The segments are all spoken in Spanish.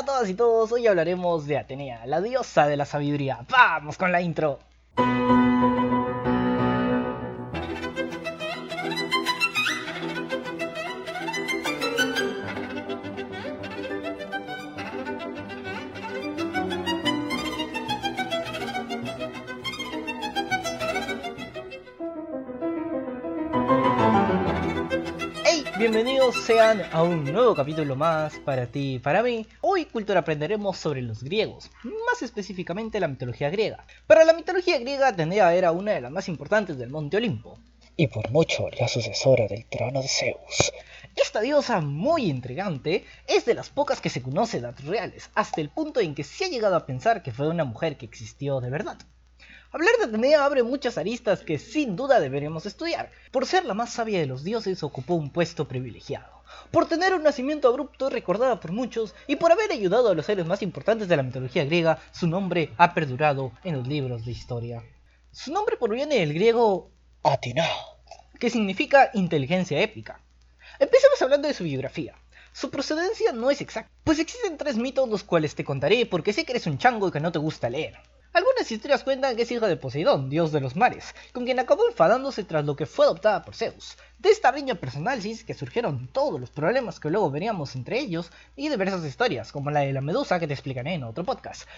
A todas y todos, hoy hablaremos de Atenea, la diosa de la sabiduría. ¡Vamos con la intro! Bienvenidos sean a un nuevo capítulo más para ti y para mí. Hoy cultura aprenderemos sobre los griegos, más específicamente la mitología griega. Para la mitología griega Atenea era una de las más importantes del Monte Olimpo. Y por mucho la sucesora del trono de Zeus. Esta diosa muy intrigante es de las pocas que se conoce datos reales, hasta el punto en que se ha llegado a pensar que fue una mujer que existió de verdad. Hablar de Atenea abre muchas aristas que sin duda deberemos estudiar. Por ser la más sabia de los dioses ocupó un puesto privilegiado. Por tener un nacimiento abrupto recordada por muchos y por haber ayudado a los seres más importantes de la mitología griega, su nombre ha perdurado en los libros de historia. Su nombre proviene del griego Atina, que significa inteligencia épica. Empecemos hablando de su biografía. Su procedencia no es exacta, pues existen tres mitos los cuales te contaré porque sé que eres un chango que no te gusta leer. Algunas historias cuentan que es hija de Poseidón, dios de los mares, con quien acabó enfadándose tras lo que fue adoptada por Zeus. De esta riña personal sí que surgieron todos los problemas que luego veríamos entre ellos y diversas historias, como la de la medusa que te explicaré en otro podcast.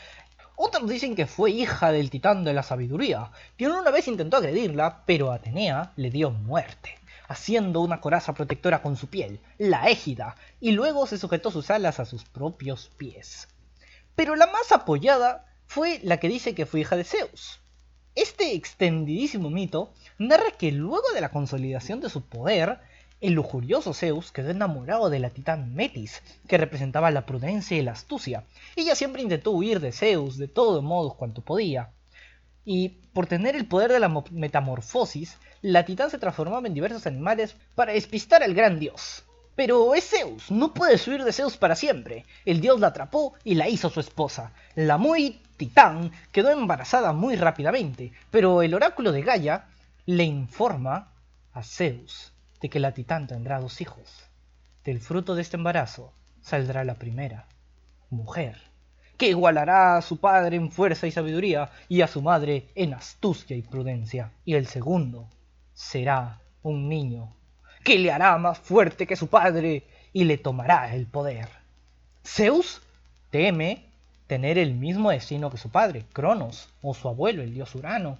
Otros dicen que fue hija del titán de la sabiduría, quien una vez intentó agredirla, pero Atenea le dio muerte, haciendo una coraza protectora con su piel, la égida, y luego se sujetó sus alas a sus propios pies. Pero la más apoyada fue la que dice que fue hija de Zeus. Este extendidísimo mito narra que luego de la consolidación de su poder, el lujurioso Zeus quedó enamorado de la titán Metis, que representaba la prudencia y la astucia. Ella siempre intentó huir de Zeus de todos modos cuanto podía. Y por tener el poder de la metamorfosis, la titán se transformaba en diversos animales para despistar al gran dios. Pero es Zeus, no puedes huir de Zeus para siempre. El dios la atrapó y la hizo su esposa. La muy Titán quedó embarazada muy rápidamente, pero el oráculo de Gaia le informa a Zeus de que la Titán tendrá dos hijos. Del fruto de este embarazo saldrá la primera, mujer, que igualará a su padre en fuerza y sabiduría y a su madre en astucia y prudencia. Y el segundo será un niño, que le hará más fuerte que su padre y le tomará el poder. Zeus teme tener el mismo destino que su padre, Cronos, o su abuelo, el dios Urano,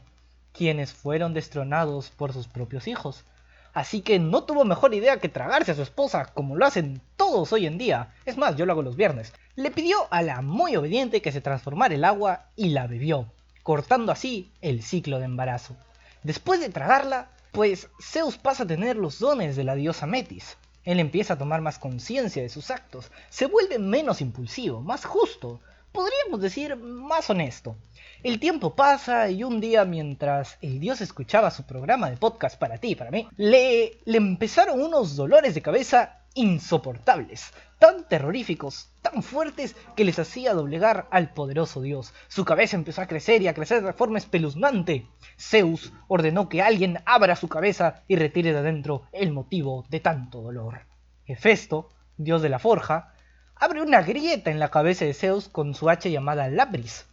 quienes fueron destronados por sus propios hijos. Así que no tuvo mejor idea que tragarse a su esposa, como lo hacen todos hoy en día. Es más, yo lo hago los viernes. Le pidió a la muy obediente que se transformara el agua y la bebió, cortando así el ciclo de embarazo. Después de tragarla, pues Zeus pasa a tener los dones de la diosa Metis. Él empieza a tomar más conciencia de sus actos, se vuelve menos impulsivo, más justo, podríamos decir, más honesto. El tiempo pasa y un día mientras el dios escuchaba su programa de podcast para ti y para mí, le, empezaron unos dolores de cabeza insoportables, tan terroríficos, tan fuertes que les hacía doblegar al poderoso dios. Su cabeza empezó a crecer y a crecer de forma espeluznante. Zeus ordenó que alguien abra su cabeza y retire de adentro el motivo de tanto dolor. Hefesto, dios de la forja, abre una grieta en la cabeza de Zeus con su hacha llamada Labris.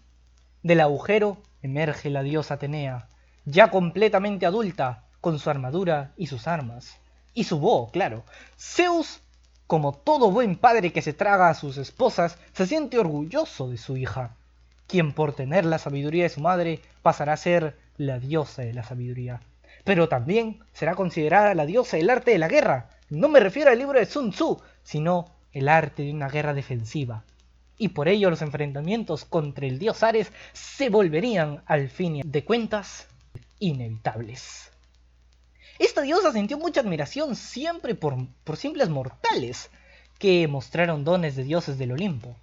Del agujero emerge la diosa Atenea, ya completamente adulta, con su armadura y sus armas. Y su bow, claro. Zeus, como todo buen padre que se traga a sus esposas, se siente orgulloso de su hija, quien por tener la sabiduría de su madre pasará a ser la diosa de la sabiduría. Pero también será considerada la diosa del arte de la guerra. No me refiero al libro de Sun Tzu, sino el arte de una guerra defensiva, y por ello los enfrentamientos contra el dios Ares se volverían al fin de cuentas inevitables. Esta diosa sintió mucha admiración siempre por, por simples mortales que mostraron dones de dioses del Olimpo,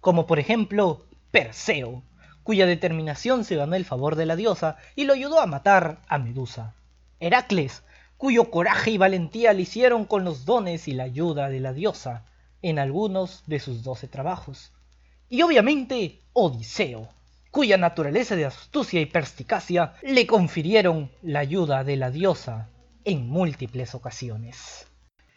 como por ejemplo Perseo, cuya determinación se ganó el favor de la diosa y lo ayudó a matar a Medusa. Heracles, cuyo coraje y valentía le hicieron con los dones y la ayuda de la diosa, en algunos de sus doce trabajos. Y obviamente Odiseo, cuya naturaleza de astucia y perspicacia le confirieron la ayuda de la diosa en múltiples ocasiones.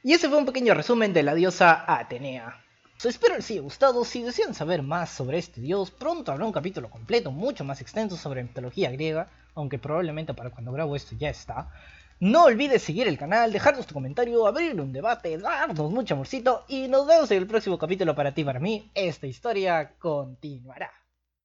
Y ese fue un pequeño resumen de la diosa Atenea. espero les haya gustado. Si desean saber más sobre este dios, pronto habrá un capítulo completo, mucho más extenso sobre mitología griega, aunque probablemente para cuando grabo esto ya está. No olvides seguir el canal, dejarnos tu comentario, abrir un debate, darnos mucho amorcito y nos vemos en el próximo capítulo para ti, para mí. Esta historia continuará.